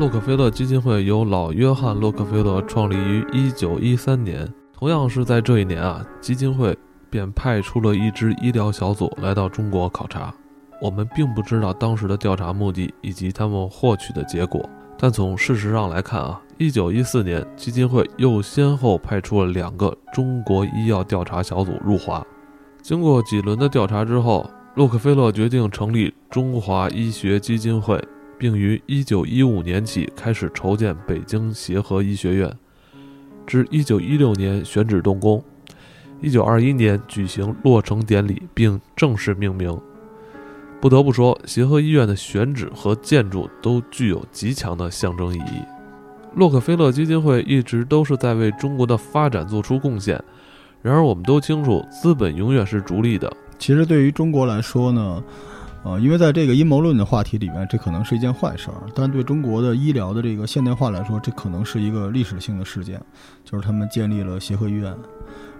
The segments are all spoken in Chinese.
洛克菲勒基金会由老约翰·洛克菲勒创立于1913年。同样是在这一年啊，基金会便派出了一支医疗小组来到中国考察。我们并不知道当时的调查目的以及他们获取的结果，但从事实上来看啊，1914年基金会又先后派出了两个中国医药调查小组入华。经过几轮的调查之后，洛克菲勒决定成立中华医学基金会。并于1915年起开始筹建北京协和医学院，至1916年选址动工，1921年举行落成典礼并正式命名。不得不说，协和医院的选址和建筑都具有极强的象征意义。洛克菲勒基金会一直都是在为中国的发展做出贡献。然而，我们都清楚，资本永远是逐利的。其实，对于中国来说呢？啊，因为在这个阴谋论的话题里面，这可能是一件坏事儿，但对中国的医疗的这个现代化来说，这可能是一个历史性的事件，就是他们建立了协和医院，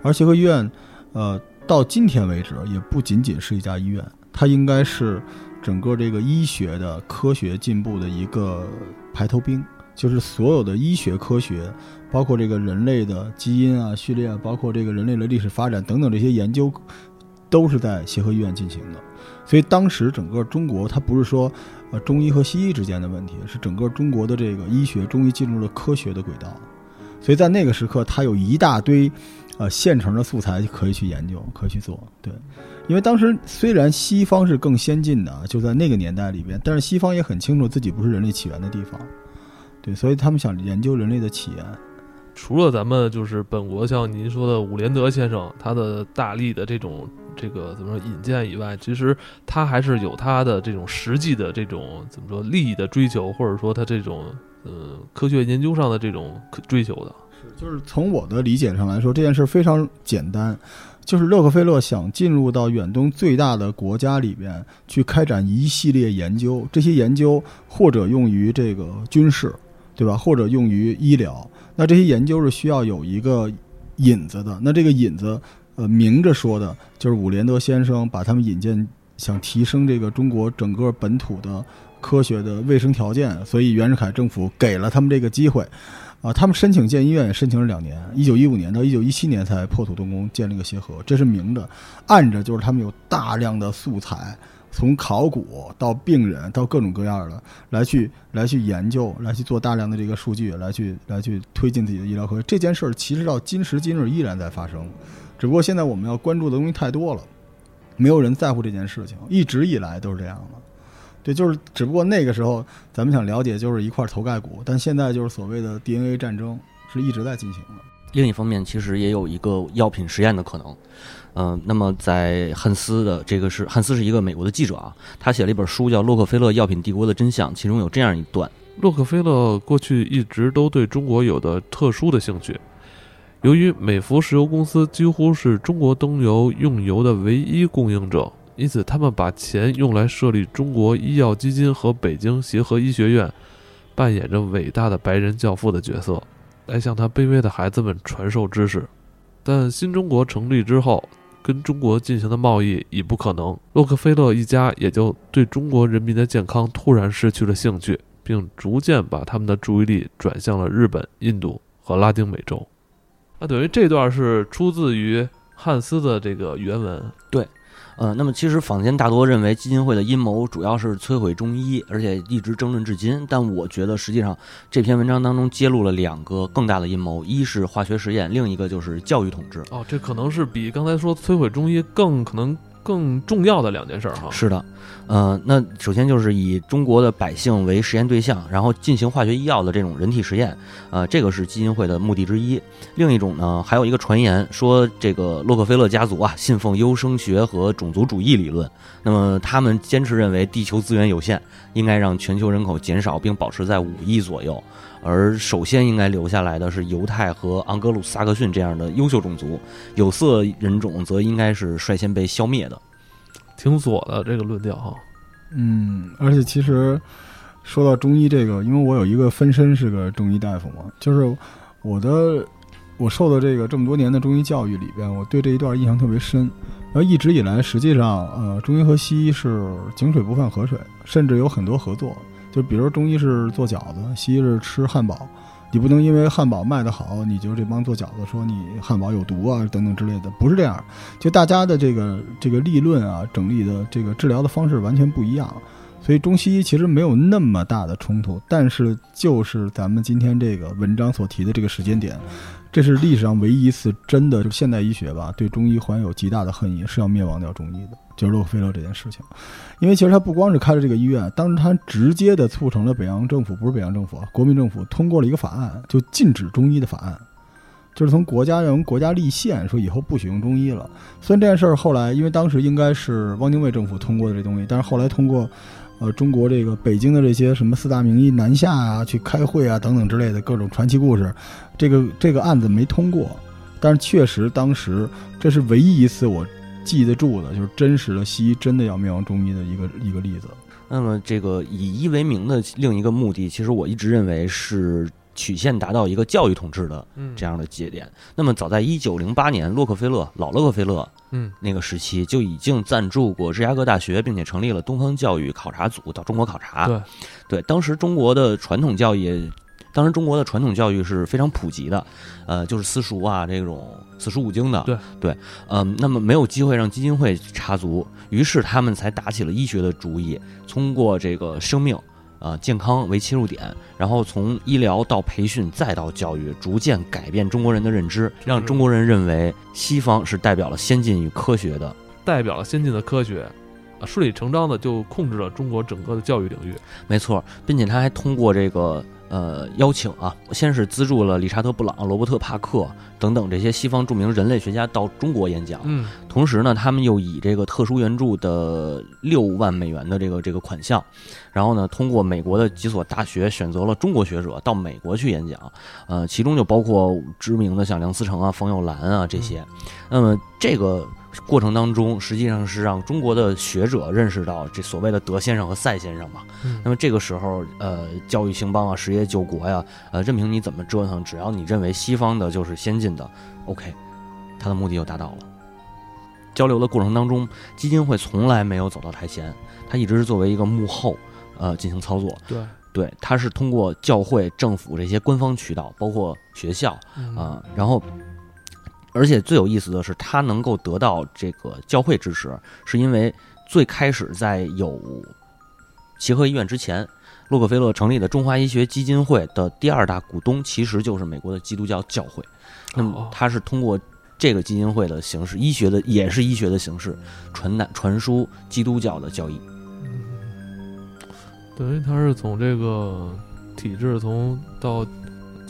而协和医院，呃，到今天为止也不仅仅是一家医院，它应该是整个这个医学的科学进步的一个排头兵，就是所有的医学科学，包括这个人类的基因啊、序列啊，包括这个人类的历史发展等等这些研究，都是在协和医院进行的。所以当时整个中国，它不是说，呃，中医和西医之间的问题，是整个中国的这个医学，中医进入了科学的轨道。所以在那个时刻，它有一大堆，呃，现成的素材可以去研究，可以去做。对，因为当时虽然西方是更先进的，就在那个年代里边，但是西方也很清楚自己不是人类起源的地方。对，所以他们想研究人类的起源。除了咱们就是本国像您说的伍连德先生，他的大力的这种。这个怎么说引荐以外，其实他还是有他的这种实际的这种怎么说利益的追求，或者说他这种呃科学研究上的这种追求的。是，就是从我的理解上来说，这件事非常简单，就是洛克菲勒想进入到远东最大的国家里边去开展一系列研究，这些研究或者用于这个军事，对吧？或者用于医疗，那这些研究是需要有一个引子的，那这个引子。呃，明着说的就是伍连德先生把他们引荐，想提升这个中国整个本土的科学的卫生条件，所以袁世凯政府给了他们这个机会。啊，他们申请建医院也申请了两年，一九一五年到一九一七年才破土动工建了个协和，这是明着，暗着就是他们有大量的素材，从考古到病人到各种各样的来去来去研究，来去做大量的这个数据，来去来去推进自己的医疗科学。这件事儿其实到今时今日依然在发生。只不过现在我们要关注的东西太多了，没有人在乎这件事情，一直以来都是这样的。对，就是只不过那个时候咱们想了解就是一块头盖骨，但现在就是所谓的 DNA 战争是一直在进行的。另一方面，其实也有一个药品实验的可能。嗯，那么在汉斯的这个是汉斯是一个美国的记者啊，他写了一本书叫《洛克菲勒药品帝国的真相》，其中有这样一段：洛克菲勒过去一直都对中国有的特殊的兴趣。由于美孚石油公司几乎是中国灯油用油的唯一供应者，因此他们把钱用来设立中国医药基金和北京协和医学院，扮演着伟大的白人教父的角色，来向他卑微的孩子们传授知识。但新中国成立之后，跟中国进行的贸易已不可能，洛克菲勒一家也就对中国人民的健康突然失去了兴趣，并逐渐把他们的注意力转向了日本、印度和拉丁美洲。那等于这段是出自于汉斯的这个原文，对，呃，那么其实坊间大多认为基金会的阴谋主要是摧毁中医，而且一直争论至今。但我觉得实际上这篇文章当中揭露了两个更大的阴谋，一是化学实验，另一个就是教育统治。哦，这可能是比刚才说摧毁中医更可能。更重要的两件事儿哈，是的，呃，那首先就是以中国的百姓为实验对象，然后进行化学医药的这种人体实验，呃，这个是基金会的目的之一。另一种呢，还有一个传言说，这个洛克菲勒家族啊，信奉优生学和种族主义理论，那么他们坚持认为地球资源有限，应该让全球人口减少并保持在五亿左右。而首先应该留下来的是犹太和盎格鲁撒克逊这样的优秀种族，有色人种则应该是率先被消灭的。挺左的这个论调哈。嗯，而且其实说到中医这个，因为我有一个分身是个中医大夫嘛，就是我的我受的这个这么多年的中医教育里边，我对这一段印象特别深。然后一直以来，实际上呃，中医和西医是井水不犯河水，甚至有很多合作。就比如中医是做饺子，西医是吃汉堡，你不能因为汉堡卖得好，你就这帮做饺子说你汉堡有毒啊等等之类的，不是这样。就大家的这个这个立论啊，整理的这个治疗的方式完全不一样，所以中西医其实没有那么大的冲突。但是就是咱们今天这个文章所提的这个时间点，这是历史上唯一一次真的就现代医学吧对中医怀有极大的恨意，是要灭亡掉中医的，就是洛克菲勒这件事情。因为其实他不光是开了这个医院，当时他直接的促成了北洋政府，不是北洋政府啊，国民政府通过了一个法案，就禁止中医的法案，就是从国家让国家立宪，说以后不许用中医了。虽然这件事儿后来，因为当时应该是汪精卫政府通过的这东西，但是后来通过，呃，中国这个北京的这些什么四大名医南下啊，去开会啊等等之类的各种传奇故事，这个这个案子没通过，但是确实当时这是唯一一次我。记得住的，就是真实的西医真的要灭亡中医的一个一个例子。那么，这个以医为名的另一个目的，其实我一直认为是曲线达到一个教育统治的这样的节点。那么，早在一九零八年，洛克菲勒老洛克菲勒嗯那个时期就已经赞助过芝加哥大学，并且成立了东方教育考察组到中国考察。对，对，当时中国的传统教育。当时中国的传统教育是非常普及的，呃，就是私塾啊，这种四书五经的。对对，嗯，那么没有机会让基金会插足，于是他们才打起了医学的主意，通过这个生命、呃健康为切入点，然后从医疗到培训再到教育，逐渐改变中国人的认知，让中国人认为西方是代表了先进与科学的，代表了先进的科学。啊，顺理成章的就控制了中国整个的教育领域。没错，并且他还通过这个。呃，邀请啊，先是资助了理查德·布朗、罗伯特·帕克等等这些西方著名人类学家到中国演讲。嗯，同时呢，他们又以这个特殊援助的六万美元的这个这个款项，然后呢，通过美国的几所大学选择了中国学者到美国去演讲。呃，其中就包括知名的像梁思成啊、冯友兰啊这些。那么这个。过程当中，实际上是让中国的学者认识到这所谓的德先生和赛先生嘛。那么这个时候，呃，教育兴邦啊，实业救国呀，呃，任凭你怎么折腾，只要你认为西方的就是先进的，OK，他的目的就达到了。交流的过程当中，基金会从来没有走到台前，他一直是作为一个幕后，呃，进行操作。对，对，他是通过教会、政府这些官方渠道，包括学校啊，然后。而且最有意思的是，他能够得到这个教会支持，是因为最开始在有协和医院之前，洛克菲勒成立的中华医学基金会的第二大股东其实就是美国的基督教教会。那么他是通过这个基金会的形式，医学的也是医学的形式，传达传输基督教的教义。等于他是从这个体制从到。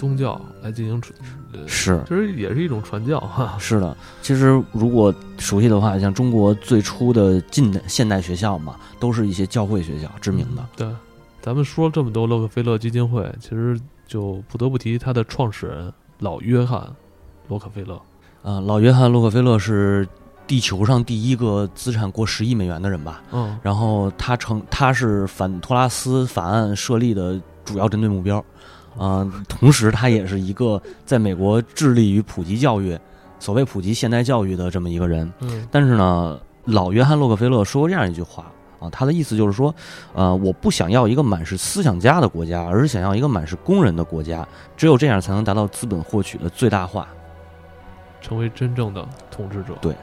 宗教来进行传是，其实也是一种传教哈。是的，其实如果熟悉的话，像中国最初的近代现代学校嘛，都是一些教会学校，知名的。对，咱们说了这么多洛克菲勒基金会，其实就不得不提他的创始人老约翰洛克菲勒。呃，老约翰洛克菲勒是地球上第一个资产过十亿美元的人吧？嗯。然后他成，他是反托拉斯法案设立的主要针对目标。啊，同时他也是一个在美国致力于普及教育，所谓普及现代教育的这么一个人。嗯，但是呢，老约翰洛克菲勒说过这样一句话啊，他的意思就是说，呃，我不想要一个满是思想家的国家，而是想要一个满是工人的国家，只有这样才能达到资本获取的最大化，成为真正的统治者。对。